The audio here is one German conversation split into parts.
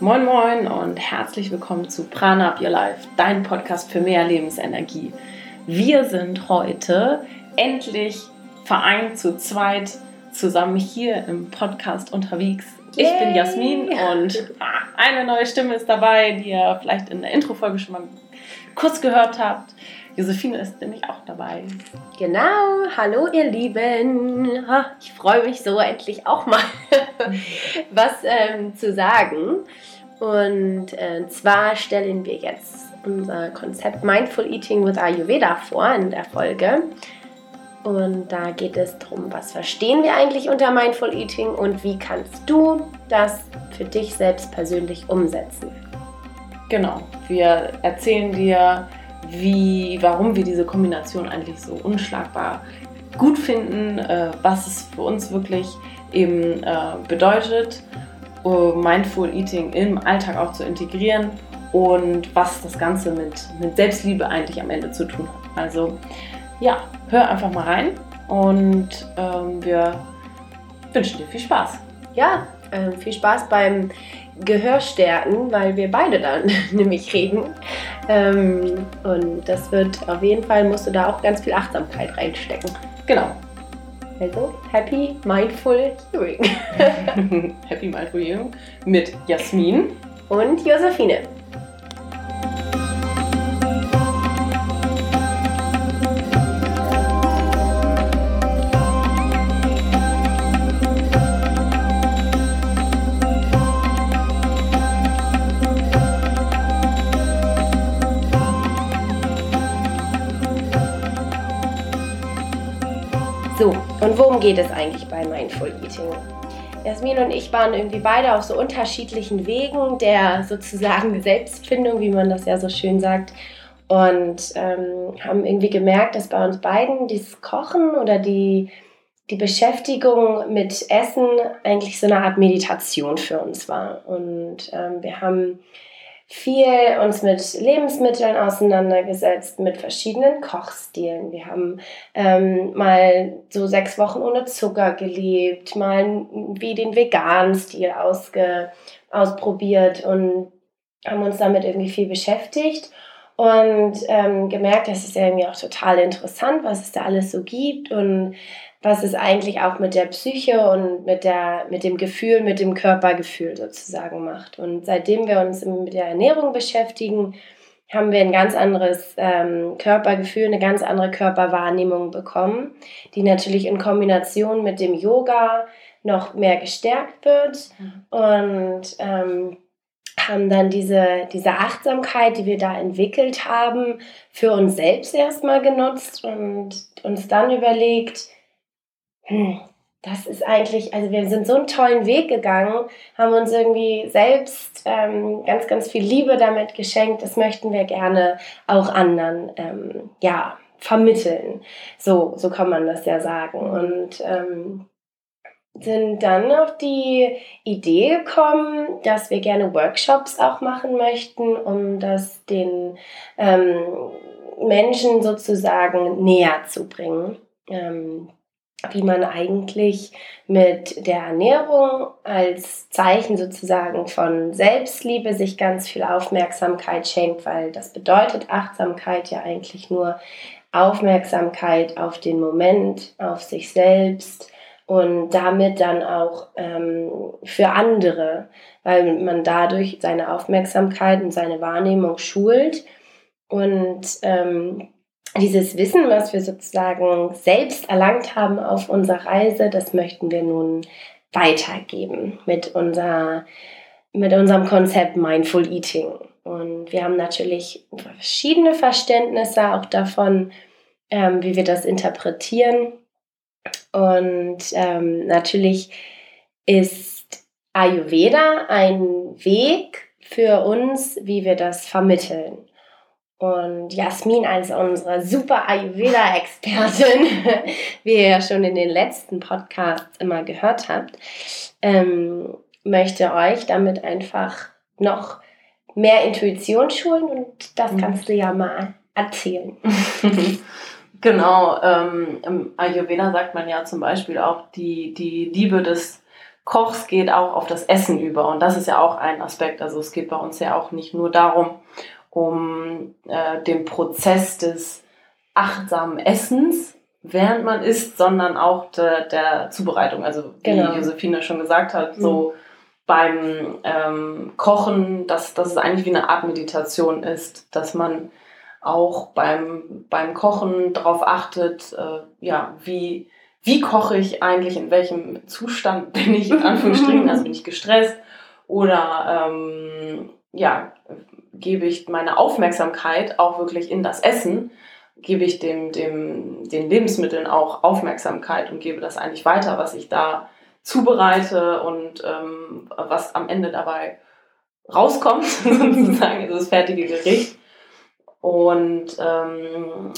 Moin Moin und herzlich willkommen zu Prana Up Your Life, dein Podcast für mehr Lebensenergie. Wir sind heute endlich vereint zu zweit zusammen hier im Podcast unterwegs. Yay. Ich bin Jasmin und eine neue Stimme ist dabei, die ihr vielleicht in der Introfolge schon mal kurz gehört habt. Josephine ist nämlich auch dabei. Genau, hallo ihr Lieben. Ich freue mich so endlich auch mal was ähm, zu sagen. Und äh, zwar stellen wir jetzt unser Konzept Mindful Eating with Ayurveda vor in der Folge. Und da geht es darum, was verstehen wir eigentlich unter Mindful Eating und wie kannst du das für dich selbst persönlich umsetzen. Genau, wir erzählen dir, wie, warum wir diese Kombination eigentlich so unschlagbar gut finden, äh, was es für uns wirklich eben äh, bedeutet Mindful Eating im Alltag auch zu integrieren und was das Ganze mit, mit Selbstliebe eigentlich am Ende zu tun hat. Also ja, hör einfach mal rein und ähm, wir wünschen dir viel Spaß. Ja, äh, viel Spaß beim Gehörstärken, weil wir beide dann nämlich reden. Ähm, und das wird auf jeden Fall, musst du da auch ganz viel Achtsamkeit reinstecken. Genau. Also, Happy Mindful Hearing. Happy Mindful Hearing mit Jasmin und Josephine. Geht es eigentlich bei Mindful Eating? Jasmin und ich waren irgendwie beide auf so unterschiedlichen Wegen der sozusagen Selbstfindung, wie man das ja so schön sagt. Und ähm, haben irgendwie gemerkt, dass bei uns beiden dieses Kochen oder die, die Beschäftigung mit Essen eigentlich so eine Art Meditation für uns war. Und ähm, wir haben viel uns mit Lebensmitteln auseinandergesetzt, mit verschiedenen Kochstilen. Wir haben ähm, mal so sechs Wochen ohne Zucker gelebt, mal wie den veganen Stil ausge, ausprobiert und haben uns damit irgendwie viel beschäftigt und ähm, gemerkt, das ist irgendwie auch total interessant, was es da alles so gibt und was es eigentlich auch mit der Psyche und mit, der, mit dem Gefühl, mit dem Körpergefühl sozusagen macht. Und seitdem wir uns mit der Ernährung beschäftigen, haben wir ein ganz anderes ähm, Körpergefühl, eine ganz andere Körperwahrnehmung bekommen, die natürlich in Kombination mit dem Yoga noch mehr gestärkt wird. Mhm. Und ähm, haben dann diese, diese Achtsamkeit, die wir da entwickelt haben, für uns selbst erstmal genutzt und uns dann überlegt, hm, das ist eigentlich, also wir sind so einen tollen Weg gegangen, haben uns irgendwie selbst ähm, ganz, ganz viel Liebe damit geschenkt. Das möchten wir gerne auch anderen, ähm, ja, vermitteln. So, so kann man das ja sagen. Und ähm, sind dann auf die Idee gekommen, dass wir gerne Workshops auch machen möchten, um das den ähm, Menschen sozusagen näher zu bringen. Ähm, wie man eigentlich mit der Ernährung als Zeichen sozusagen von Selbstliebe sich ganz viel Aufmerksamkeit schenkt, weil das bedeutet Achtsamkeit ja eigentlich nur Aufmerksamkeit auf den Moment, auf sich selbst und damit dann auch ähm, für andere, weil man dadurch seine Aufmerksamkeit und seine Wahrnehmung schult. Und ähm, dieses Wissen, was wir sozusagen selbst erlangt haben auf unserer Reise, das möchten wir nun weitergeben mit, unser, mit unserem Konzept Mindful Eating. Und wir haben natürlich verschiedene Verständnisse auch davon, ähm, wie wir das interpretieren. Und ähm, natürlich ist Ayurveda ein Weg für uns, wie wir das vermitteln. Und Jasmin als unsere super Ayurveda-Expertin, wie ihr ja schon in den letzten Podcasts immer gehört habt, ähm, möchte euch damit einfach noch mehr Intuition schulen und das mhm. kannst du ja mal erzählen. Genau, ähm, im Ayurveda sagt man ja zum Beispiel auch, die, die Liebe des Kochs geht auch auf das Essen über. Und das ist ja auch ein Aspekt. Also es geht bei uns ja auch nicht nur darum, um äh, den Prozess des achtsamen Essens, während man isst, sondern auch de, der Zubereitung. Also wie genau. Josephine schon gesagt hat, mhm. so beim ähm, Kochen, dass, dass es eigentlich wie eine Art Meditation ist, dass man auch beim, beim Kochen darauf achtet, äh, ja, wie, wie koche ich eigentlich, in welchem Zustand bin ich, in Anführungsstrichen, also bin ich gestresst oder ähm, ja, gebe ich meine Aufmerksamkeit auch wirklich in das Essen, gebe ich dem, dem, den Lebensmitteln auch Aufmerksamkeit und gebe das eigentlich weiter, was ich da zubereite und ähm, was am Ende dabei rauskommt, sozusagen, das fertige Gericht. Und ähm,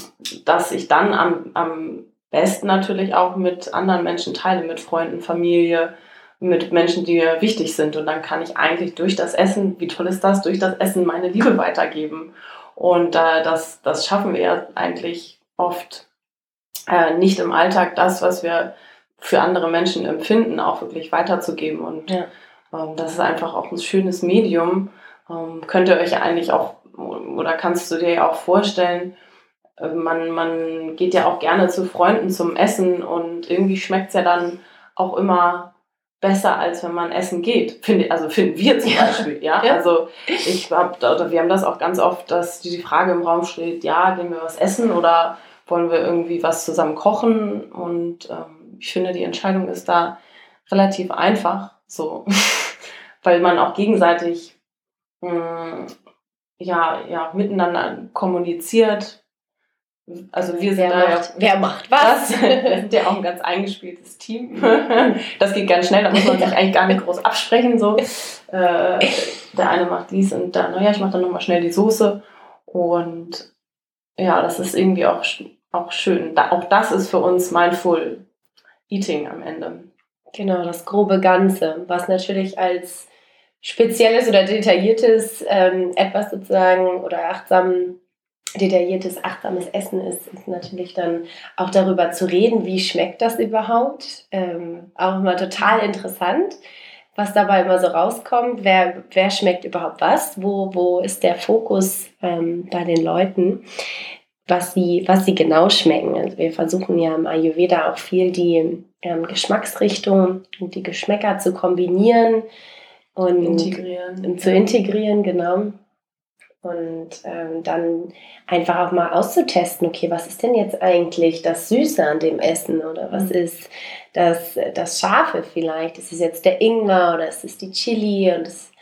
dass ich dann am, am besten natürlich auch mit anderen Menschen teile, mit Freunden, Familie, mit Menschen, die mir wichtig sind. Und dann kann ich eigentlich durch das Essen, wie toll ist das, durch das Essen meine Liebe weitergeben. Und äh, das, das schaffen wir ja eigentlich oft äh, nicht im Alltag, das, was wir für andere Menschen empfinden, auch wirklich weiterzugeben. Und ja. ähm, das ist einfach auch ein schönes Medium. Ähm, könnt ihr euch eigentlich auch oder kannst du dir ja auch vorstellen, äh, man, man geht ja auch gerne zu Freunden zum Essen und irgendwie schmeckt es ja dann auch immer besser, als wenn man essen geht. Finde, also finden wir zum Beispiel, ja. ja. Also ich habe, oder wir haben das auch ganz oft, dass die Frage im Raum steht, ja, gehen wir was essen oder wollen wir irgendwie was zusammen kochen? Und ähm, ich finde, die Entscheidung ist da relativ einfach, so, weil man auch gegenseitig mh, hm, ja, ja, miteinander kommuniziert. Also wir sind wer da macht, wer macht was? wir sind ja auch ein ganz eingespieltes Team. Das geht ganz schnell, da muss man sich eigentlich gar nicht groß absprechen. So. Äh, der eine macht dies und dann, naja, ich mache dann nochmal schnell die Soße. Und ja, das ist irgendwie auch, auch schön. Da, auch das ist für uns Mindful Eating am Ende. Genau, das grobe Ganze, was natürlich als spezielles oder detailliertes ähm, etwas sozusagen oder achtsam detailliertes, achtsames Essen ist, ist natürlich dann auch darüber zu reden, wie schmeckt das überhaupt. Ähm, auch immer total interessant, was dabei immer so rauskommt. Wer, wer schmeckt überhaupt was? Wo, wo ist der Fokus ähm, bei den Leuten? Was sie, was sie genau schmecken. Also wir versuchen ja im Ayurveda auch viel die ähm, Geschmacksrichtung und die Geschmäcker zu kombinieren und integrieren. zu integrieren, genau. Und ähm, dann einfach auch mal auszutesten, okay, was ist denn jetzt eigentlich das Süße an dem Essen oder was mhm. ist das, das Scharfe vielleicht? Ist es jetzt der Ingwer oder ist es die Chili? Und es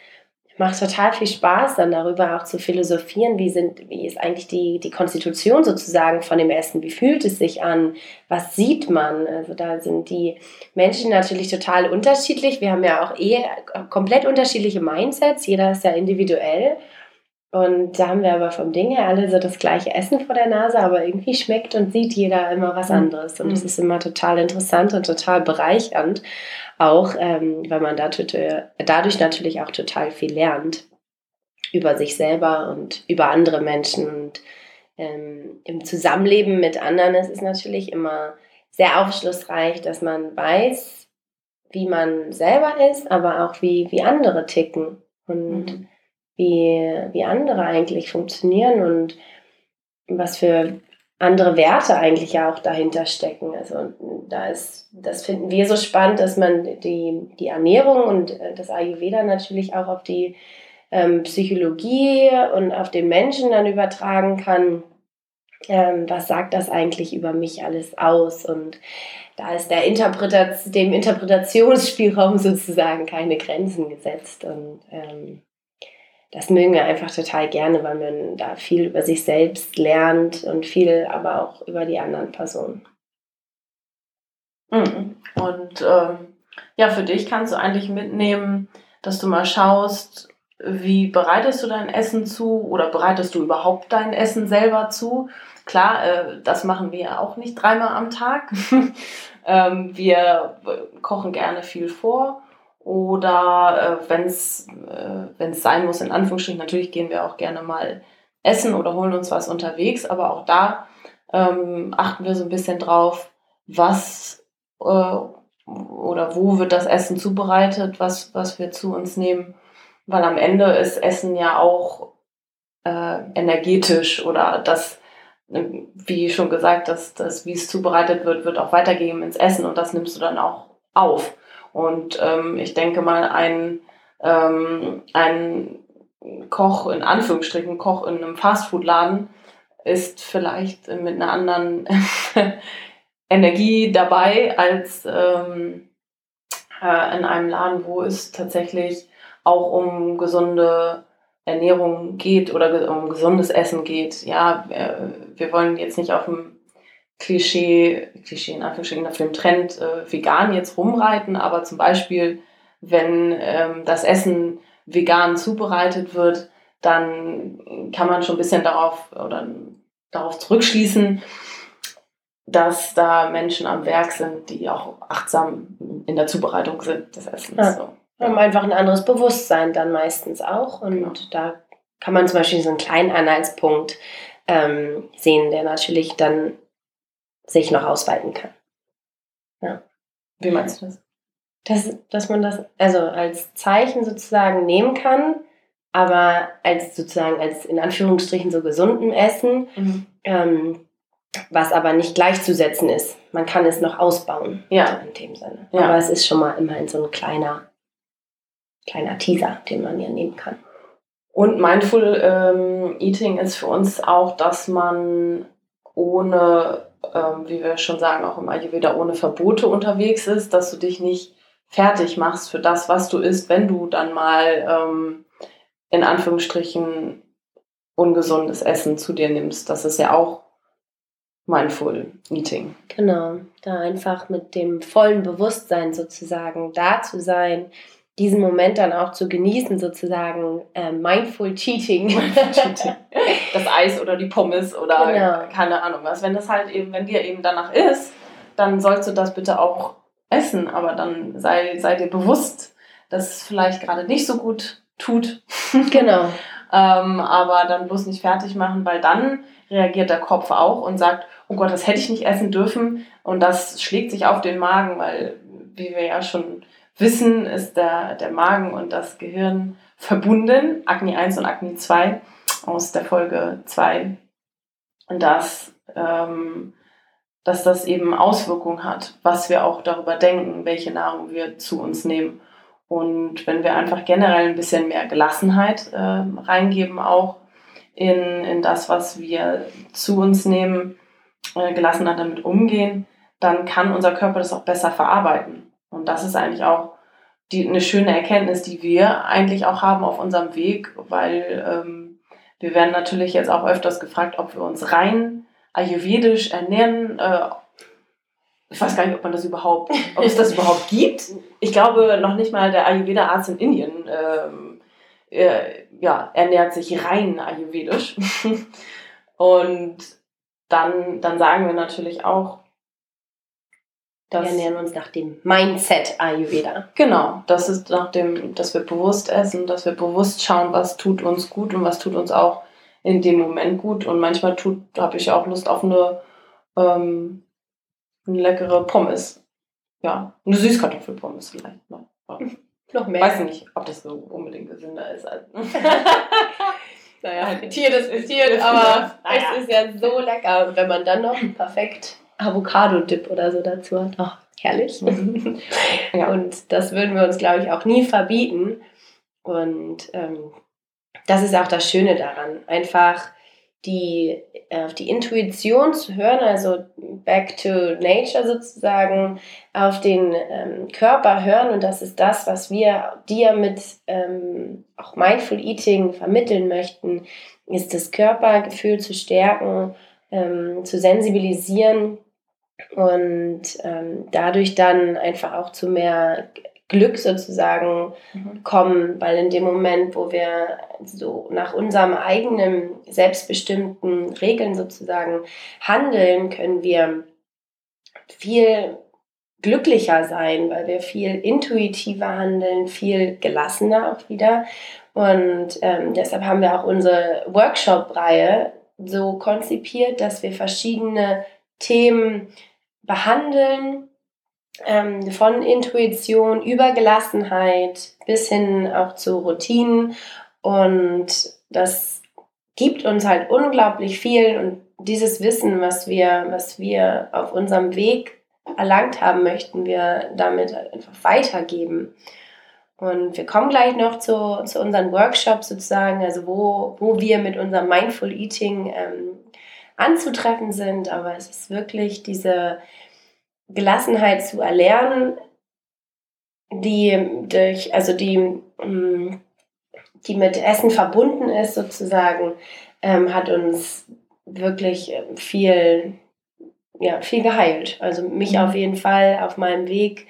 macht total viel Spaß, dann darüber auch zu philosophieren, wie, sind, wie ist eigentlich die, die Konstitution sozusagen von dem Essen, wie fühlt es sich an, was sieht man. Also da sind die Menschen natürlich total unterschiedlich. Wir haben ja auch eh komplett unterschiedliche Mindsets, jeder ist ja individuell. Und da haben wir aber vom Ding her alle so das gleiche Essen vor der Nase, aber irgendwie schmeckt und sieht jeder immer was mhm. anderes. Und das mhm. ist immer total interessant und total bereichernd auch, ähm, weil man dadurch natürlich auch total viel lernt über sich selber und über andere Menschen. Und ähm, im Zusammenleben mit anderen ist es natürlich immer sehr aufschlussreich, dass man weiß, wie man selber ist, aber auch wie, wie andere ticken und mhm. Wie, wie andere eigentlich funktionieren und was für andere Werte eigentlich ja auch dahinter stecken. Also da ist, das finden wir so spannend, dass man die, die Ernährung und äh, das Ayurveda natürlich auch auf die ähm, Psychologie und auf den Menschen dann übertragen kann. Ähm, was sagt das eigentlich über mich alles aus? Und da ist der Interpretat dem Interpretationsspielraum sozusagen keine Grenzen gesetzt. Und ähm, das mögen wir einfach total gerne, weil man da viel über sich selbst lernt und viel aber auch über die anderen Personen. Mhm. Und ähm, ja, für dich kannst du eigentlich mitnehmen, dass du mal schaust, wie bereitest du dein Essen zu oder bereitest du überhaupt dein Essen selber zu? Klar, äh, das machen wir auch nicht dreimal am Tag. ähm, wir kochen gerne viel vor oder äh, wenn es äh, sein muss, in Anführungsstrichen, natürlich gehen wir auch gerne mal essen oder holen uns was unterwegs, aber auch da ähm, achten wir so ein bisschen drauf, was äh, oder wo wird das Essen zubereitet, was, was wir zu uns nehmen. Weil am Ende ist Essen ja auch äh, energetisch oder das, wie schon gesagt, dass das, wie es zubereitet wird, wird auch weitergegeben ins Essen und das nimmst du dann auch auf. Und ähm, ich denke mal, ein, ähm, ein Koch, in Anführungsstrichen, Koch in einem Fastfood-Laden ist vielleicht mit einer anderen Energie dabei als ähm, äh, in einem Laden, wo es tatsächlich auch um gesunde Ernährung geht oder um gesundes Essen geht. Ja, wir, wir wollen jetzt nicht auf dem Klischee, Klischee in Anführungsstrichen, auf dem Trend äh, vegan jetzt rumreiten, aber zum Beispiel, wenn ähm, das Essen vegan zubereitet wird, dann kann man schon ein bisschen darauf oder darauf zurückschließen, dass da Menschen am Werk sind, die auch achtsam in der Zubereitung sind des Essens. Ja. So. Haben einfach ein anderes Bewusstsein dann meistens auch. Und genau. da kann man zum Beispiel so einen kleinen Anhaltspunkt ähm, sehen, der natürlich dann sich noch ausweiten kann. Ja. Wie meinst du das? Dass, dass man das also als Zeichen sozusagen nehmen kann, aber als sozusagen als in Anführungsstrichen so gesunden Essen, mhm. ähm, was aber nicht gleichzusetzen ist. Man kann es noch ausbauen. Ja. In dem Sinne. Ja. Aber es ist schon mal immerhin so ein kleiner, kleiner Teaser, den man ja nehmen kann. Und Mindful ähm, Eating ist für uns auch, dass man ohne, ähm, wie wir schon sagen, auch im Ayurveda ohne Verbote unterwegs ist, dass du dich nicht fertig machst für das, was du isst, wenn du dann mal ähm, in Anführungsstrichen ungesundes Essen zu dir nimmst. Das ist ja auch Mindful Eating. Genau, da einfach mit dem vollen Bewusstsein sozusagen da zu sein, diesen Moment dann auch zu genießen, sozusagen äh, Mindful Cheating. Das Eis oder die Pommes oder genau. keine Ahnung was. Wenn das halt eben, wenn dir eben danach ist, dann sollst du das bitte auch essen, aber dann sei, sei dir bewusst, dass es vielleicht gerade nicht so gut tut. Genau. ähm, aber dann bloß nicht fertig machen, weil dann reagiert der Kopf auch und sagt, oh Gott, das hätte ich nicht essen dürfen. Und das schlägt sich auf den Magen, weil, wie wir ja schon wissen, ist der, der Magen und das Gehirn verbunden, Akne 1 und Akne 2 aus der Folge 2. Und dass, ähm, dass das eben Auswirkungen hat, was wir auch darüber denken, welche Nahrung wir zu uns nehmen. Und wenn wir einfach generell ein bisschen mehr Gelassenheit äh, reingeben, auch in, in das, was wir zu uns nehmen, äh, gelassener damit umgehen, dann kann unser Körper das auch besser verarbeiten. Und das ist eigentlich auch die, eine schöne Erkenntnis, die wir eigentlich auch haben auf unserem Weg, weil ähm, wir werden natürlich jetzt auch öfters gefragt, ob wir uns rein ayurvedisch ernähren. Äh, ich weiß gar nicht, ob man das überhaupt, ob es das überhaupt gibt. Ich glaube, noch nicht mal der Ayurveda-Arzt in Indien ähm, äh, ja, ernährt sich rein ayurvedisch. Und dann, dann sagen wir natürlich auch, dass, wir ernähren uns nach dem Mindset Ayurveda. Genau, das ist nach dem, dass wir bewusst essen, dass wir bewusst schauen, was tut uns gut und was tut uns auch in dem Moment gut. Und manchmal habe ich auch Lust auf eine, ähm, eine leckere Pommes. Ja, eine Süßkartoffelpommes vielleicht. Ne? Ja. Noch mehr. Weiß nicht, ob das so unbedingt gesünder ist. Also. naja, frittiert ist frittiert, aber naja. es ist ja so lecker. Wenn man dann noch perfekt Avocado-Dip oder so dazu hat, oh, herrlich. ja. Und das würden wir uns, glaube ich, auch nie verbieten. Und ähm, das ist auch das Schöne daran. Einfach die, äh, auf die Intuition zu hören, also back to nature sozusagen, auf den ähm, Körper hören und das ist das, was wir dir mit ähm, auch Mindful Eating vermitteln möchten, ist das Körpergefühl zu stärken, ähm, zu sensibilisieren und ähm, dadurch dann einfach auch zu mehr Glück sozusagen mhm. kommen, weil in dem Moment, wo wir so nach unserem eigenen selbstbestimmten Regeln sozusagen handeln, können wir viel glücklicher sein, weil wir viel intuitiver handeln, viel gelassener auch wieder. Und ähm, deshalb haben wir auch unsere Workshop-Reihe so konzipiert, dass wir verschiedene Themen behandeln, ähm, von Intuition über Gelassenheit bis hin auch zu Routinen. Und das gibt uns halt unglaublich viel und dieses Wissen, was wir, was wir auf unserem Weg erlangt haben, möchten wir damit einfach weitergeben. Und wir kommen gleich noch zu, zu unseren Workshops sozusagen, also wo, wo wir mit unserem Mindful Eating ähm, anzutreffen sind. Aber es ist wirklich diese Gelassenheit zu erlernen, die durch, also die, mm, die mit Essen verbunden ist sozusagen, ähm, hat uns wirklich ähm, viel, ja, viel geheilt. Also mich mhm. auf jeden Fall auf meinem Weg.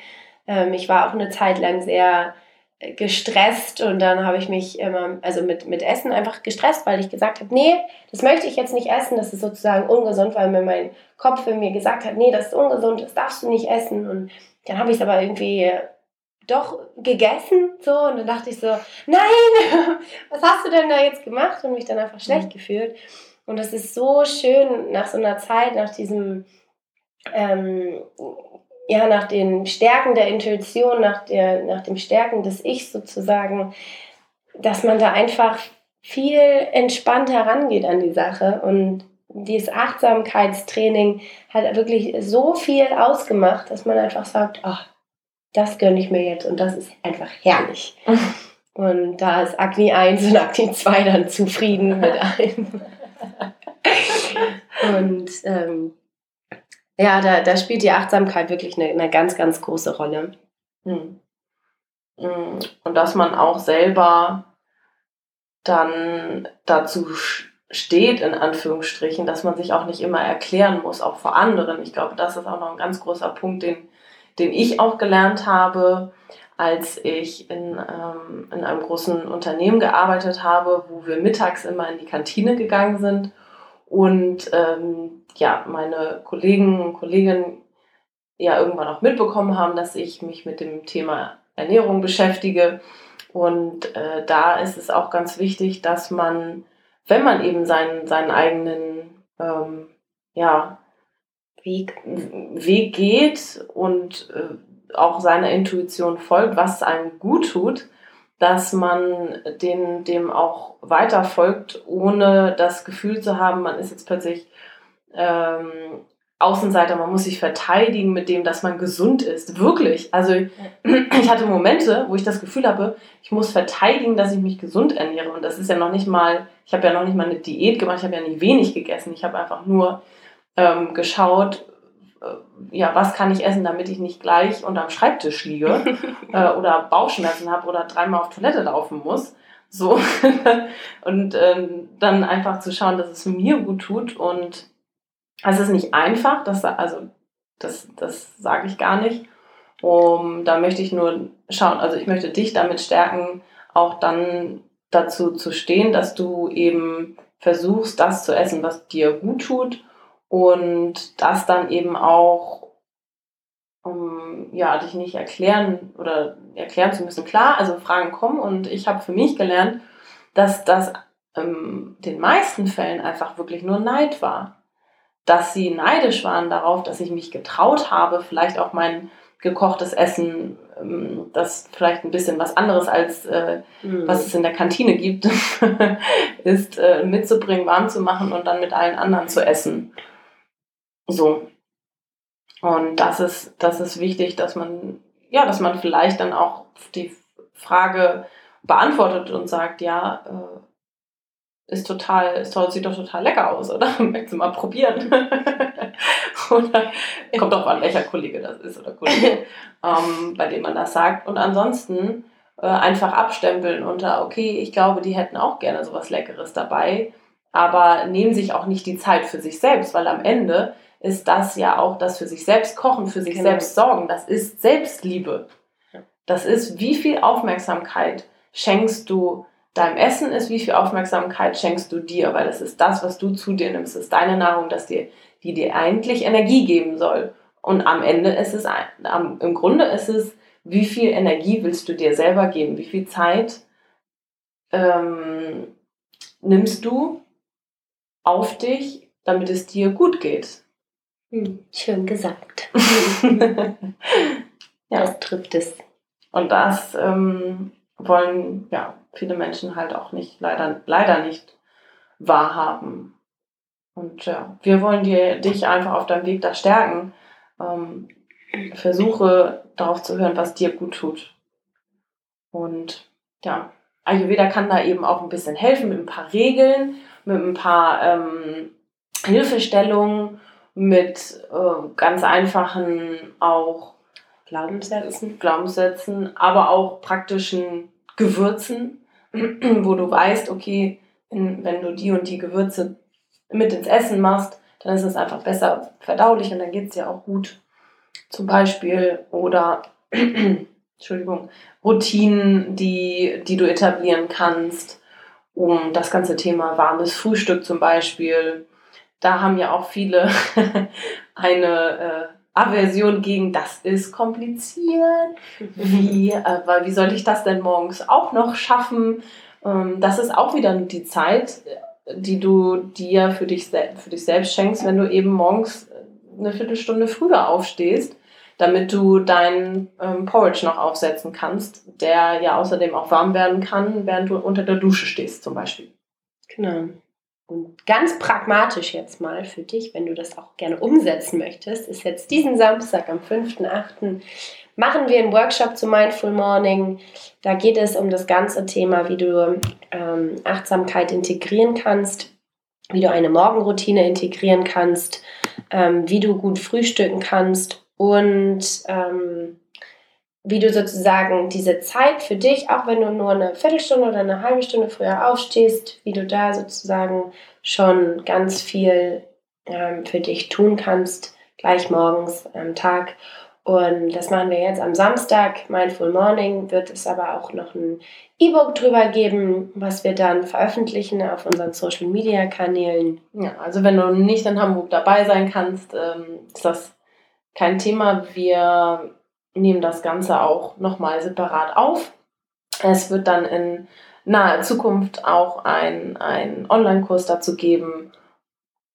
Ähm, ich war auch eine Zeit lang sehr gestresst und dann habe ich mich immer, also mit, mit Essen einfach gestresst, weil ich gesagt habe, nee, das möchte ich jetzt nicht essen, das ist sozusagen ungesund, weil mir mein Kopf mir gesagt hat, nee, das ist ungesund, das darfst du nicht essen. Und dann habe ich es aber irgendwie doch gegessen so und dann dachte ich so, nein, was hast du denn da jetzt gemacht? Und mich dann einfach schlecht mhm. gefühlt. Und das ist so schön nach so einer Zeit, nach diesem ähm, ja, nach den Stärken der Intuition, nach, der, nach dem Stärken des Ich sozusagen, dass man da einfach viel entspannter herangeht an die Sache. Und dieses Achtsamkeitstraining hat wirklich so viel ausgemacht, dass man einfach sagt, ach, das gönne ich mir jetzt und das ist einfach herrlich. Und da ist Agni 1 und Agni 2 dann zufrieden mit einem. und ähm, ja, da, da spielt die Achtsamkeit wirklich eine, eine ganz, ganz große Rolle. Hm. hm. Und dass man auch selber dann dazu steht, in Anführungsstrichen, dass man sich auch nicht immer erklären muss, auch vor anderen. Ich glaube, das ist auch noch ein ganz großer Punkt, den, den ich auch gelernt habe, als ich in, ähm, in einem großen Unternehmen gearbeitet habe, wo wir mittags immer in die Kantine gegangen sind und ähm, ja, meine Kollegen und Kolleginnen ja irgendwann auch mitbekommen haben, dass ich mich mit dem Thema Ernährung beschäftige. Und äh, da ist es auch ganz wichtig, dass man, wenn man eben seinen, seinen eigenen ähm, ja, Weg, Weg geht und äh, auch seiner Intuition folgt, was einem gut tut, dass man den, dem auch weiter folgt, ohne das Gefühl zu haben, man ist jetzt plötzlich ähm, Außenseiter, man muss sich verteidigen mit dem, dass man gesund ist. Wirklich. Also ich hatte Momente, wo ich das Gefühl habe, ich muss verteidigen, dass ich mich gesund ernähre. Und das ist ja noch nicht mal, ich habe ja noch nicht mal eine Diät gemacht, ich habe ja nicht wenig gegessen. Ich habe einfach nur ähm, geschaut, ja, was kann ich essen, damit ich nicht gleich unterm Schreibtisch liege äh, oder Bauchschmerzen habe oder dreimal auf Toilette laufen muss. So. und ähm, dann einfach zu schauen, dass es mir gut tut. Und es ist nicht einfach, das, also das, das sage ich gar nicht. Um, da möchte ich nur schauen, also ich möchte dich damit stärken, auch dann dazu zu stehen, dass du eben versuchst, das zu essen, was dir gut tut und das dann eben auch, um ja, dich nicht erklären oder erklären zu müssen. Klar, also Fragen kommen und ich habe für mich gelernt, dass das in den meisten Fällen einfach wirklich nur Neid war. Dass sie neidisch waren darauf, dass ich mich getraut habe, vielleicht auch mein gekochtes Essen, ähm, das vielleicht ein bisschen was anderes als äh, mhm. was es in der Kantine gibt, ist äh, mitzubringen, warm zu machen und dann mit allen anderen zu essen. So. Und das ist, das ist wichtig, dass man, ja, dass man vielleicht dann auch die Frage beantwortet und sagt, ja, äh, ist total, ist toll, sieht doch total lecker aus, oder? Möchtest du mal probieren? oder kommt auch an, welcher Kollege das ist oder Kollege, ähm, bei dem man das sagt. Und ansonsten äh, einfach abstempeln unter, okay, ich glaube, die hätten auch gerne sowas Leckeres dabei, aber nehmen sich auch nicht die Zeit für sich selbst, weil am Ende ist das ja auch das für sich selbst kochen, für sich genau. selbst sorgen. Das ist Selbstliebe. Das ist, wie viel Aufmerksamkeit schenkst du deinem Essen ist, wie viel Aufmerksamkeit schenkst du dir, weil das ist das, was du zu dir nimmst. Das ist deine Nahrung, dass dir, die dir eigentlich Energie geben soll. Und am Ende ist es, im Grunde ist es, wie viel Energie willst du dir selber geben? Wie viel Zeit ähm, nimmst du auf dich, damit es dir gut geht. Hm, schön gesagt. Ja. Das trifft es. Und das ähm, wollen ja viele Menschen halt auch nicht, leider, leider nicht wahrhaben. Und ja, wir wollen dir, dich einfach auf deinem Weg da stärken. Ähm, versuche darauf zu hören, was dir gut tut. Und ja, Ayurveda kann da eben auch ein bisschen helfen mit ein paar Regeln, mit ein paar ähm, Hilfestellungen, mit äh, ganz einfachen auch Glaubenssätzen. Glaubenssätzen, aber auch praktischen Gewürzen, wo du weißt, okay, wenn du die und die Gewürze mit ins Essen machst, dann ist es einfach besser verdaulich und dann geht es dir auch gut. Zum Beispiel oder Entschuldigung, Routinen, die, die du etablieren kannst, um das ganze Thema warmes Frühstück zum Beispiel. Da haben ja auch viele eine äh, Aversion gegen, das ist kompliziert. Wie, äh, wie soll ich das denn morgens auch noch schaffen? Ähm, das ist auch wieder die Zeit, die du dir für dich, für dich selbst schenkst, wenn du eben morgens eine Viertelstunde früher aufstehst, damit du deinen ähm, Porridge noch aufsetzen kannst, der ja außerdem auch warm werden kann, während du unter der Dusche stehst zum Beispiel. Genau. Und ganz pragmatisch jetzt mal für dich, wenn du das auch gerne umsetzen möchtest, ist jetzt diesen Samstag am 5.8. machen wir einen Workshop zu Mindful Morning. Da geht es um das ganze Thema, wie du ähm, Achtsamkeit integrieren kannst, wie du eine Morgenroutine integrieren kannst, ähm, wie du gut frühstücken kannst und ähm, wie du sozusagen diese Zeit für dich, auch wenn du nur eine Viertelstunde oder eine halbe Stunde früher aufstehst, wie du da sozusagen schon ganz viel ähm, für dich tun kannst, gleich morgens am Tag. Und das machen wir jetzt am Samstag, Mindful Morning, wird es aber auch noch ein E-Book drüber geben, was wir dann veröffentlichen auf unseren Social Media Kanälen. Ja, also wenn du nicht in Hamburg dabei sein kannst, ähm, ist das kein Thema. Wir nehmen das Ganze auch nochmal separat auf. Es wird dann in naher Zukunft auch ein, ein Online-Kurs dazu geben.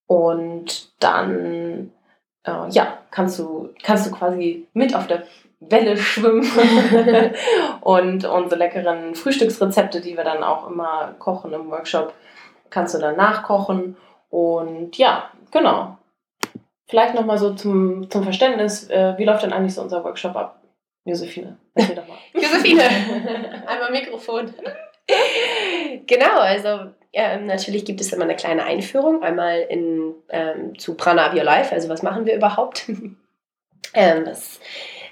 Und dann äh, ja, kannst du, kannst du quasi mit auf der Welle schwimmen und unsere leckeren Frühstücksrezepte, die wir dann auch immer kochen im Workshop, kannst du dann nachkochen. Und ja, genau. Vielleicht nochmal so zum, zum Verständnis, äh, wie läuft denn eigentlich so unser Workshop ab? Josephine, erzähl doch mal. Josephine, einmal Mikrofon. genau, also ähm, natürlich gibt es immer eine kleine Einführung, einmal in, ähm, zu Prana Your Life, also was machen wir überhaupt? ähm, was,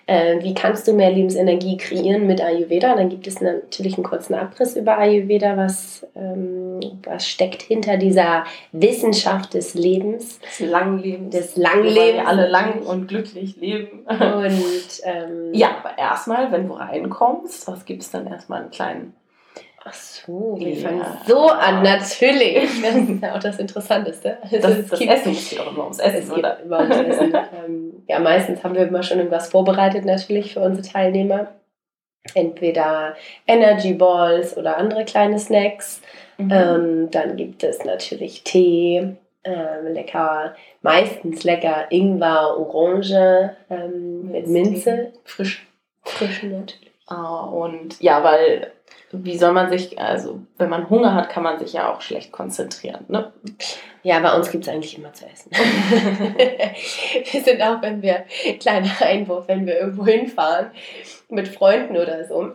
äh, wie kannst du mehr Lebensenergie kreieren mit Ayurveda? Dann gibt es natürlich einen kurzen Abriss über Ayurveda, was, ähm, was steckt hinter dieser Wissenschaft des Lebens. Des langen Lebens. Des langen Lebens. Wir alle lang und glücklich leben. Und ähm, ja, aber erstmal, wenn du reinkommst, was gibt es dann erstmal einen kleinen Ach so, wir Ja. fangen so an, natürlich. Das ist ja auch das Interessanteste. Also Das, es das gibt- Essen es geht auch immer ums Essen, Es geht oder? immer ums Essen. ähm, ja, meistens haben wir immer schon irgendwas vorbereitet natürlich für unsere Teilnehmer. Entweder Energy Balls oder andere kleine Snacks. Mhm. Ähm, dann gibt es natürlich Tee, ähm, lecker, meistens lecker Ingwer, Orange ähm, mit Minze. Frisch. Frischen natürlich. Ah, und ja, weil, wie soll man sich, also wenn man Hunger hat, kann man sich ja auch schlecht konzentrieren. Ne? Ja, bei uns gibt es eigentlich immer zu essen. wir sind auch, wenn wir, kleiner Einwurf, wenn wir irgendwo hinfahren mit Freunden oder so,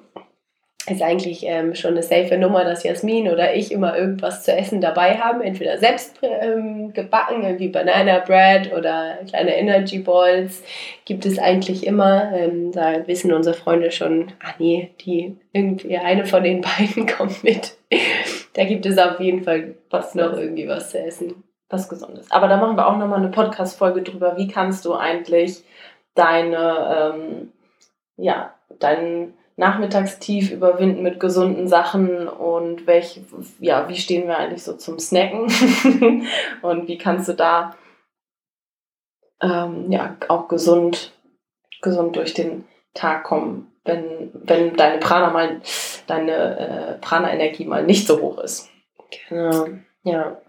ist eigentlich ähm, schon eine safe Nummer, dass Jasmin oder ich immer irgendwas zu essen dabei haben. Entweder selbst ähm, gebacken, irgendwie Banana Bread oder kleine Energy Balls gibt es eigentlich immer. Ähm, da wissen unsere Freunde schon, ah nee, die, irgendwie eine von den beiden kommt mit. Da gibt es auf jeden Fall Was noch noch irgendwie was zu essen. was Gesundes. Aber da machen wir auch nochmal eine Podcast-Folge drüber, wie kannst du eigentlich deine, ähm, ja, deinen Nachmittagstief überwinden mit gesunden Sachen und welch, ja, wie stehen wir eigentlich so zum Snacken und wie kannst du da ähm, ja auch gesund, gesund durch den Tag kommen, wenn, wenn deine Prana mal, deine äh, Prana-Energie mal nicht so hoch ist. Genau, ja.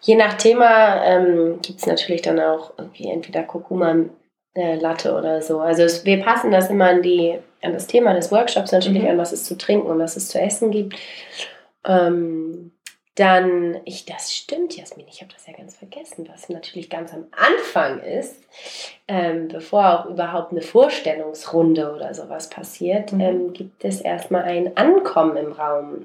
Je nach Thema ähm, gibt es natürlich dann auch irgendwie entweder Kurkuma äh, oder so. Also es, wir passen das immer an, die, an das Thema des Workshops natürlich mhm. an, was es zu trinken und was es zu essen gibt. Ähm, dann, ich, das stimmt, Jasmin, ich habe das ja ganz vergessen, was natürlich ganz am Anfang ist, ähm, bevor auch überhaupt eine Vorstellungsrunde oder sowas passiert, mhm. ähm, gibt es erstmal ein Ankommen im Raum.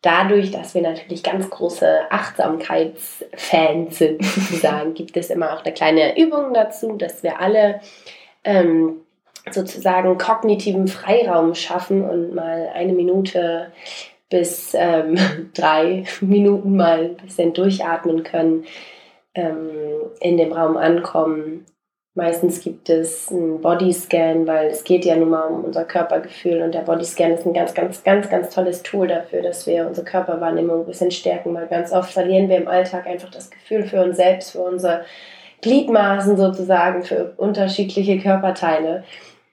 Dadurch, dass wir natürlich ganz große Achtsamkeitsfans sind, sozusagen, gibt es immer auch eine kleine Übung dazu, dass wir alle ähm, sozusagen kognitiven Freiraum schaffen und mal eine Minute bis ähm, drei Minuten mal ein bisschen durchatmen können, ähm, in dem Raum ankommen. Meistens gibt es einen Bodyscan, weil es geht ja nun mal um unser Körpergefühl und der Bodyscan ist ein ganz, ganz, ganz, ganz tolles Tool dafür, dass wir unsere Körperwahrnehmung ein bisschen stärken, weil ganz oft verlieren wir im Alltag einfach das Gefühl für uns selbst, für unsere Gliedmaßen sozusagen, für unterschiedliche Körperteile.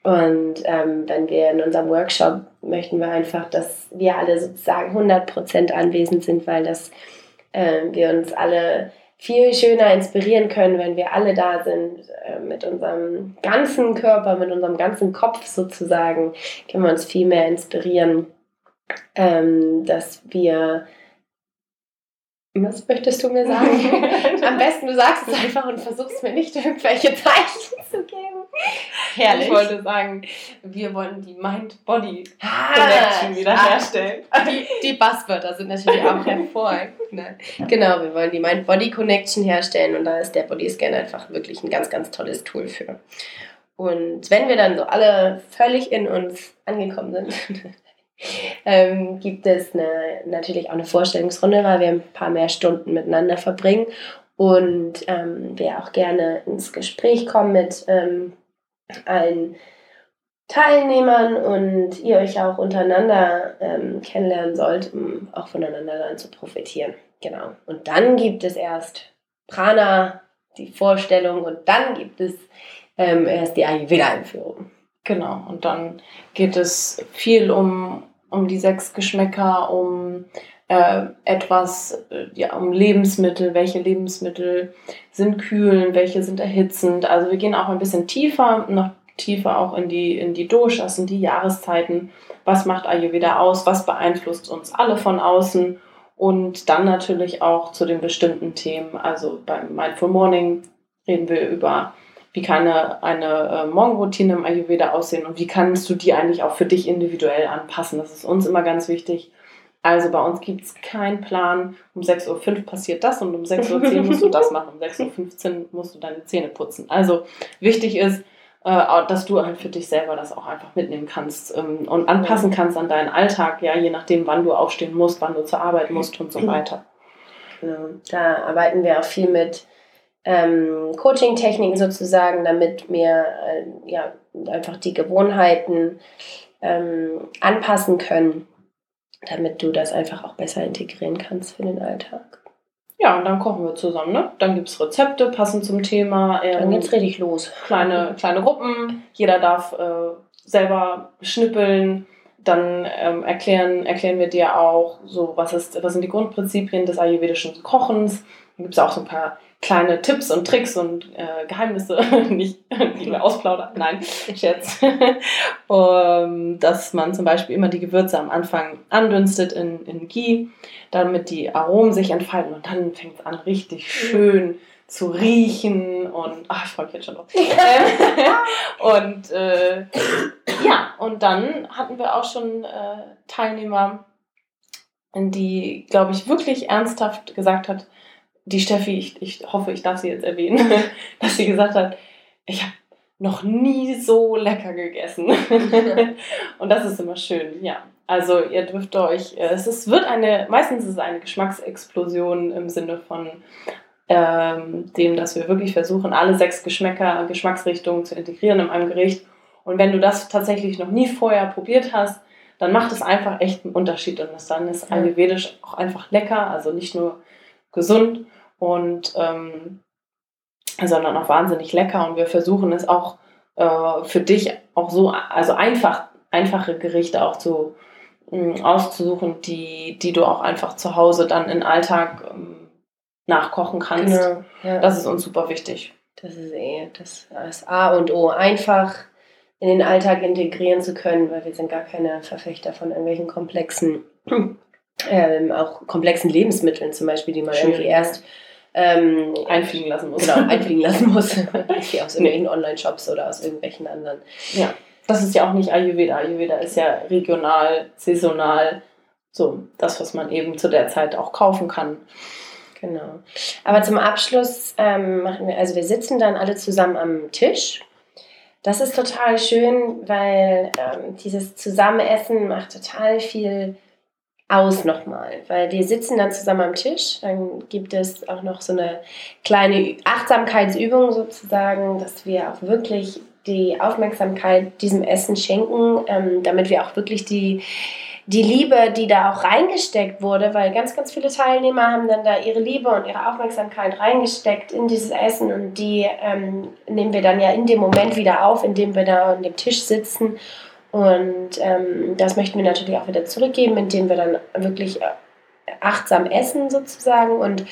Und ähm, wenn wir in unserem Workshop möchten wir einfach, dass wir alle sozusagen 100% anwesend sind, weil das, äh, wir uns alle viel schöner inspirieren können, wenn wir alle da sind, äh, mit unserem ganzen Körper, mit unserem ganzen Kopf sozusagen, können wir uns viel mehr inspirieren, ähm, dass wir was möchtest du mir sagen? Am besten du sagst es einfach und versuchst mir nicht irgendwelche Zeichen zu geben. Herrlich. Ich wollte sagen, wir wollen die Mind-Body-Connection ah, wiederherstellen. Ah, die, die Buzzwörter sind natürlich auch hervorragend. Genau, wir wollen die Mind-Body-Connection herstellen und da ist der Bodyscan einfach wirklich ein ganz, ganz tolles Tool für. Und wenn wir dann so alle völlig in uns angekommen sind, ähm, gibt es eine, natürlich auch eine Vorstellungsrunde, weil wir ein paar mehr Stunden miteinander verbringen und ähm, wir auch gerne ins Gespräch kommen mit ähm, allen Teilnehmern und ihr euch auch untereinander ähm, kennenlernen sollt, um auch voneinander dann zu profitieren. Genau. Und dann gibt es erst Prana, die Vorstellung, und dann gibt es ähm, erst die Ayurveda-Einführung. Genau, und dann geht es viel um, um die sechs Geschmäcker, um äh, etwas, äh, ja, um Lebensmittel, welche Lebensmittel sind kühlend, welche sind erhitzend. Also wir gehen auch ein bisschen tiefer, noch tiefer auch in die, in die Doshas, in die Jahreszeiten. Was macht Ayurveda aus? Was beeinflusst uns alle von außen? Und dann natürlich auch zu den bestimmten Themen. Also beim Mindful Morning reden wir über wie kann eine, eine äh, Morgenroutine im Ayurveda aussehen und wie kannst du die eigentlich auch für dich individuell anpassen. Das ist uns immer ganz wichtig. Also bei uns gibt es keinen Plan, um 6.05 Uhr passiert das und um 6.10 Uhr musst du das machen, um 6.15 Uhr musst du deine Zähne putzen. Also wichtig ist, äh, dass du halt für dich selber das auch einfach mitnehmen kannst ähm, und anpassen kannst an deinen Alltag, ja, je nachdem, wann du aufstehen musst, wann du zur Arbeit musst und so weiter. Genau. Da arbeiten wir auch viel mit ähm, Coaching-Techniken sozusagen, damit wir äh, ja, einfach die Gewohnheiten ähm, anpassen können, damit du das einfach auch besser integrieren kannst für den Alltag. Ja, und dann kochen wir zusammen, ne? Dann gibt es Rezepte passend zum Thema. Ähm, dann geht's richtig los. Kleine, kleine Gruppen, jeder darf äh, selber schnippeln. Dann ähm, erklären, erklären wir dir auch so, was, ist, was sind die Grundprinzipien des ayurvedischen Kochens. Dann gibt es auch so ein paar kleine Tipps und Tricks und äh, Geheimnisse, nicht, die wir ausplaudern, nein, Scherz, um, dass man zum Beispiel immer die Gewürze am Anfang andünstet in, in Ghee, damit die Aromen sich entfalten und dann fängt es an richtig schön zu riechen und ach, ich freue mich jetzt schon drauf. und äh, ja, und dann hatten wir auch schon äh, Teilnehmer, die, glaube ich, wirklich ernsthaft gesagt hat, die Steffi, ich, ich hoffe, ich darf sie jetzt erwähnen, dass sie gesagt hat, ich habe noch nie so lecker gegessen. und das ist immer schön, ja. Also ihr dürft euch, äh, es ist, wird eine, meistens ist es eine Geschmacksexplosion im Sinne von ähm, dem, dass wir wirklich versuchen, alle sechs Geschmäcker, Geschmacksrichtungen zu integrieren in einem Gericht. Und wenn du das tatsächlich noch nie vorher probiert hast, dann macht es einfach echt einen Unterschied. Und das dann ist ayurvedisch auch einfach lecker, also nicht nur gesund, und ähm, sondern auch wahnsinnig lecker. Und wir versuchen es auch äh, für dich auch so, also einfach, einfache Gerichte auch zu äh, auszusuchen, die, die du auch einfach zu Hause dann im Alltag ähm, nachkochen kannst. Genau. Ja. Das ist uns super wichtig. Das ist eh das, das A und O. Einfach in den Alltag integrieren zu können, weil wir sind gar keine Verfechter von irgendwelchen komplexen, ähm, auch komplexen Lebensmitteln zum Beispiel, die man Schön. irgendwie erst ähm, Einfliegen lassen muss. genau, einfliegen lassen muss. Irgendwie aus irgendwelchen Online-Shops oder aus irgendwelchen anderen. Ja. Das ist ja auch nicht Ayurveda. Ayurveda ist ja regional, saisonal. So, das, was man eben zu der Zeit auch kaufen kann. Genau. Aber zum Abschluss ähm, machen wir, also wir sitzen dann alle zusammen am Tisch. Das ist total schön, weil ähm, dieses Zusammenessen macht total viel aus nochmal, weil wir sitzen dann zusammen am Tisch, dann gibt es auch noch so eine kleine Achtsamkeitsübung sozusagen, dass wir auch wirklich die Aufmerksamkeit diesem Essen schenken, ähm, damit wir auch wirklich die, die Liebe, die da auch reingesteckt wurde, weil ganz, ganz viele Teilnehmer haben dann da ihre Liebe und ihre Aufmerksamkeit reingesteckt in dieses Essen und die ähm, nehmen wir dann ja in dem Moment wieder auf, indem wir da an dem Tisch sitzen und ähm, das möchten wir natürlich auch wieder zurückgeben, indem wir dann wirklich äh, achtsam essen sozusagen und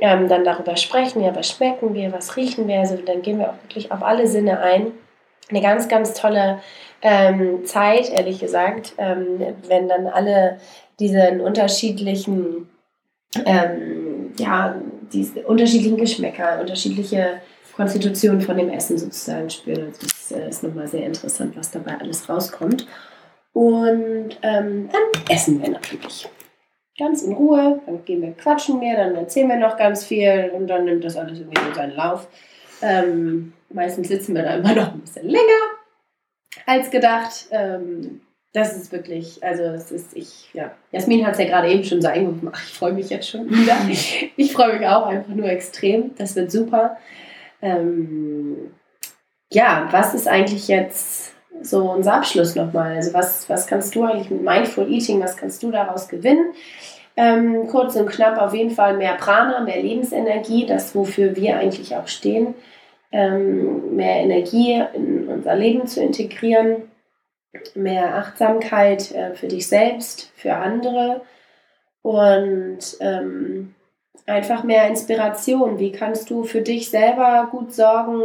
ähm, dann darüber sprechen, ja, was schmecken wir, was riechen wir. Also dann gehen wir auch wirklich auf alle Sinne ein. Eine ganz, ganz tolle ähm, Zeit, ehrlich gesagt, ähm, wenn dann alle diesen unterschiedlichen, ähm, ja, diese unterschiedlichen Geschmäcker, unterschiedliche Konstitution von dem Essen sozusagen spüren. Also das äh, ist nochmal sehr interessant, was dabei alles rauskommt. Und ähm, dann essen wir natürlich. Ganz in Ruhe, dann gehen wir quatschen wir, dann erzählen wir noch ganz viel und dann nimmt das alles irgendwie so seinen Lauf. Ähm, meistens sitzen wir da immer noch ein bisschen länger als gedacht. Ähm, das ist wirklich, also es ist, ich, ja, Jasmin hat es ja gerade eben schon so eingerufen, ach, ich freue mich jetzt schon wieder. Ich freue mich auch einfach nur extrem, das wird super. Ähm, ja, was ist eigentlich jetzt so unser Abschluss nochmal? Also was, was kannst du eigentlich mit Mindful Eating, was kannst du daraus gewinnen? Ähm, kurz und knapp auf jeden Fall mehr Prana, mehr Lebensenergie, das wofür wir eigentlich auch stehen. Ähm, mehr Energie in unser Leben zu integrieren, mehr Achtsamkeit äh, für dich selbst, für andere und ähm, einfach mehr Inspiration. Wie kannst du für dich selber gut sorgen,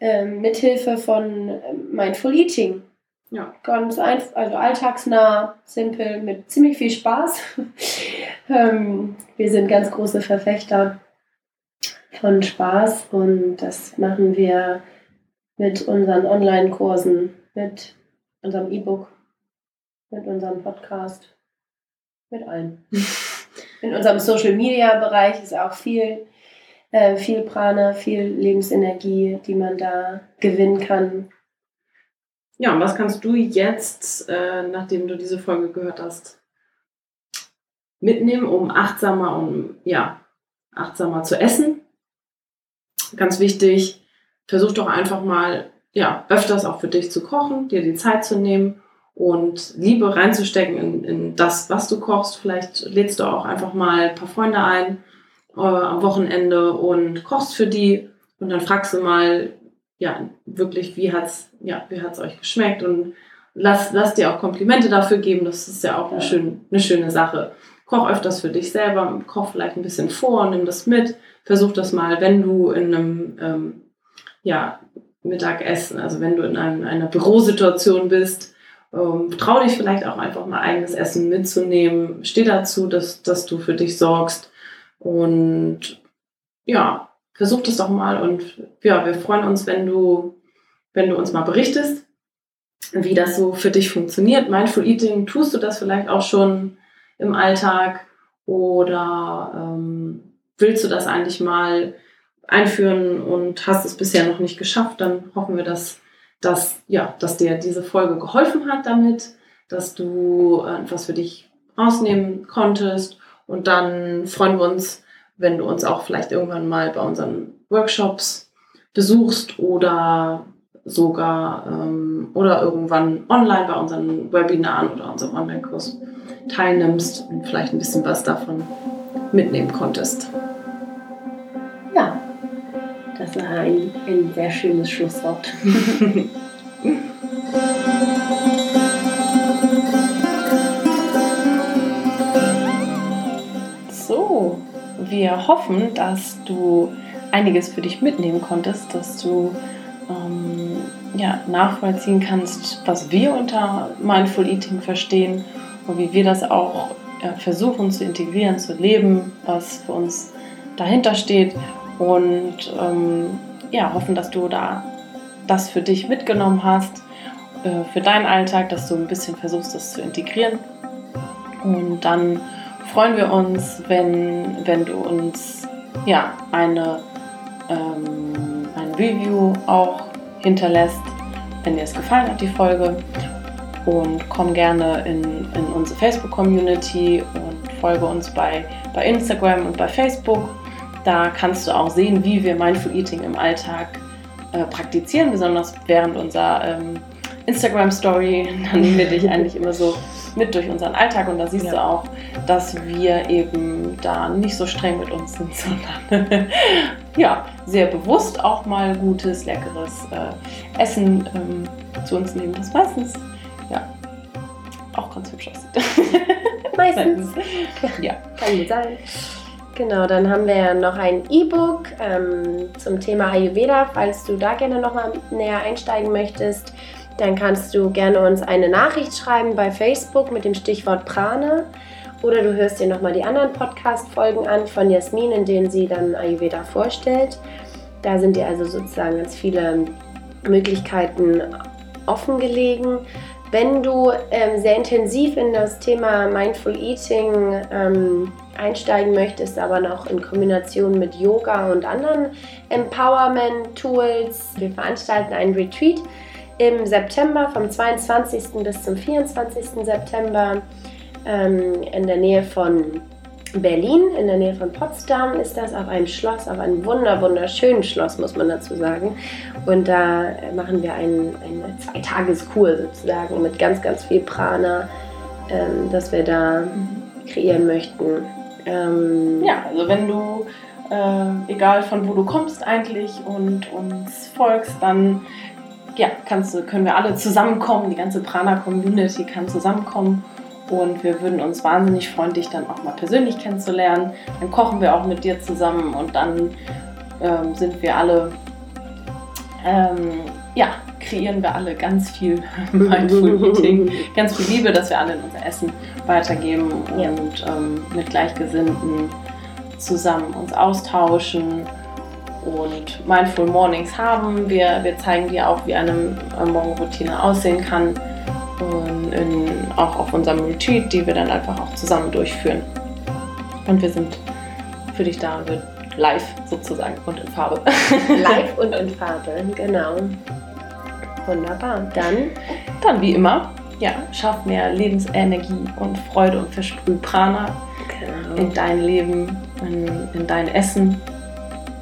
ähm, mithilfe von ähm, Mindful Eating? Ja. Ganz einfach, also alltagsnah, simpel, mit ziemlich viel Spaß. ähm, wir sind ganz große Verfechter von Spaß und das machen wir mit unseren Online-Kursen, mit unserem E-Book, mit unserem Podcast, mit allem. In unserem Social-Media-Bereich ist auch viel, äh, viel Prana, viel Lebensenergie, die man da gewinnen kann. Ja, und was kannst du jetzt, äh, nachdem du diese Folge gehört hast, mitnehmen, um achtsamer, um ja, achtsamer zu essen? Ganz wichtig, versuch doch einfach mal, ja, öfters auch für dich zu kochen, dir die Zeit zu nehmen und Liebe reinzustecken in, in das, was du kochst. Vielleicht lädst du auch einfach mal ein paar Freunde ein äh, am Wochenende und kochst für die und dann fragst du mal, ja, wirklich, wie hat's, ja, wie hat's euch geschmeckt und lass, lass dir auch Komplimente dafür geben. Das ist ja auch eine, schön, eine schöne Sache. Koch öfters für dich selber, koch vielleicht ein bisschen vor, nimm das mit, versuch das mal, wenn du in einem, ähm, ja, Mittagessen, also wenn du in einem, einer Bürosituation bist, ähm, trau dich vielleicht auch einfach mal eigenes Essen mitzunehmen. Steh dazu, dass, dass du für dich sorgst. Und ja, versuch das doch mal. Und ja, wir freuen uns, wenn du, wenn du uns mal berichtest, wie das so für dich funktioniert. Mindful Eating, tust du das vielleicht auch schon im Alltag? Oder ähm, willst du das eigentlich mal einführen und hast es bisher noch nicht geschafft? Dann hoffen wir, dass dass, ja, dass dir diese Folge geholfen hat damit, dass du etwas für dich rausnehmen konntest. Und dann freuen wir uns, wenn du uns auch vielleicht irgendwann mal bei unseren Workshops besuchst oder sogar ähm, oder irgendwann online bei unseren Webinaren oder unserem Online-Kurs teilnimmst und vielleicht ein bisschen was davon mitnehmen konntest. Das war ein, ein sehr schönes Schlusswort. so, wir hoffen, dass du einiges für dich mitnehmen konntest, dass du ähm, ja, nachvollziehen kannst, was wir unter Mindful Eating verstehen und wie wir das auch äh, versuchen zu integrieren, zu leben, was für uns dahinter steht und ähm, ja, hoffen, dass du da das für dich mitgenommen hast, äh, für deinen Alltag, dass du ein bisschen versuchst, das zu integrieren. Und dann freuen wir uns, wenn, wenn du uns ja, eine, ähm, ein Review auch hinterlässt, wenn dir es gefallen hat, die Folge. Und komm gerne in, in unsere Facebook-Community und folge uns bei, bei Instagram und bei Facebook. Da kannst du auch sehen, wie wir Mindful Eating im Alltag äh, praktizieren, besonders während unserer ähm, Instagram-Story. Da nehmen wir dich eigentlich immer so mit durch unseren Alltag und da siehst ja. du auch, dass wir eben da nicht so streng mit uns sind, sondern ja, sehr bewusst auch mal gutes, leckeres äh, Essen ähm, zu uns nehmen, das meistens ja auch ganz hübsch aussieht. meistens. ja. Kann gut sein. Genau, dann haben wir noch ein E-Book ähm, zum Thema Ayurveda. Falls du da gerne nochmal näher einsteigen möchtest, dann kannst du gerne uns eine Nachricht schreiben bei Facebook mit dem Stichwort Prana. Oder du hörst dir nochmal die anderen Podcast-Folgen an von Jasmin, in denen sie dann Ayurveda vorstellt. Da sind dir also sozusagen ganz viele Möglichkeiten offen gelegen. Wenn du ähm, sehr intensiv in das Thema Mindful Eating ähm, einsteigen möchtest, aber noch in Kombination mit Yoga und anderen Empowerment-Tools, wir veranstalten einen Retreat im September, vom 22. bis zum 24. September ähm, in der Nähe von Berlin, in der Nähe von Potsdam ist das, auf einem Schloss, auf einem wunder, wunderschönen Schloss, muss man dazu sagen. Und da machen wir ein, eine Zweitageskur sozusagen mit ganz, ganz viel Prana, ähm, das wir da kreieren möchten. Ähm, ja, also wenn du, äh, egal von wo du kommst eigentlich und uns folgst, dann ja, kannst können wir alle zusammenkommen, die ganze Prana-Community kann zusammenkommen und wir würden uns wahnsinnig freuen, dich dann auch mal persönlich kennenzulernen. Dann kochen wir auch mit dir zusammen und dann ähm, sind wir alle, ähm, ja, kreieren wir alle ganz viel Mindful Eating, ganz viel Liebe, dass wir alle in unser Essen weitergeben ja. und ähm, mit Gleichgesinnten zusammen uns austauschen und Mindful Mornings haben. Wir, wir zeigen dir auch, wie eine Morgenroutine aussehen kann. Und in, auch auf unserem Retreat, die wir dann einfach auch zusammen durchführen. Und wir sind für dich da live sozusagen und in Farbe. live und in Farbe, genau. Wunderbar. Dann, dann wie immer, ja, schaff mehr Lebensenergie und Freude und versprüh Prana genau. in dein Leben, in, in dein Essen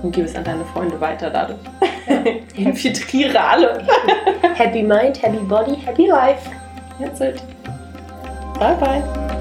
und gib es an deine Freunde weiter dadurch. Infiltriere alle. happy Mind, Happy Body, Happy Life. That's it. Bye bye.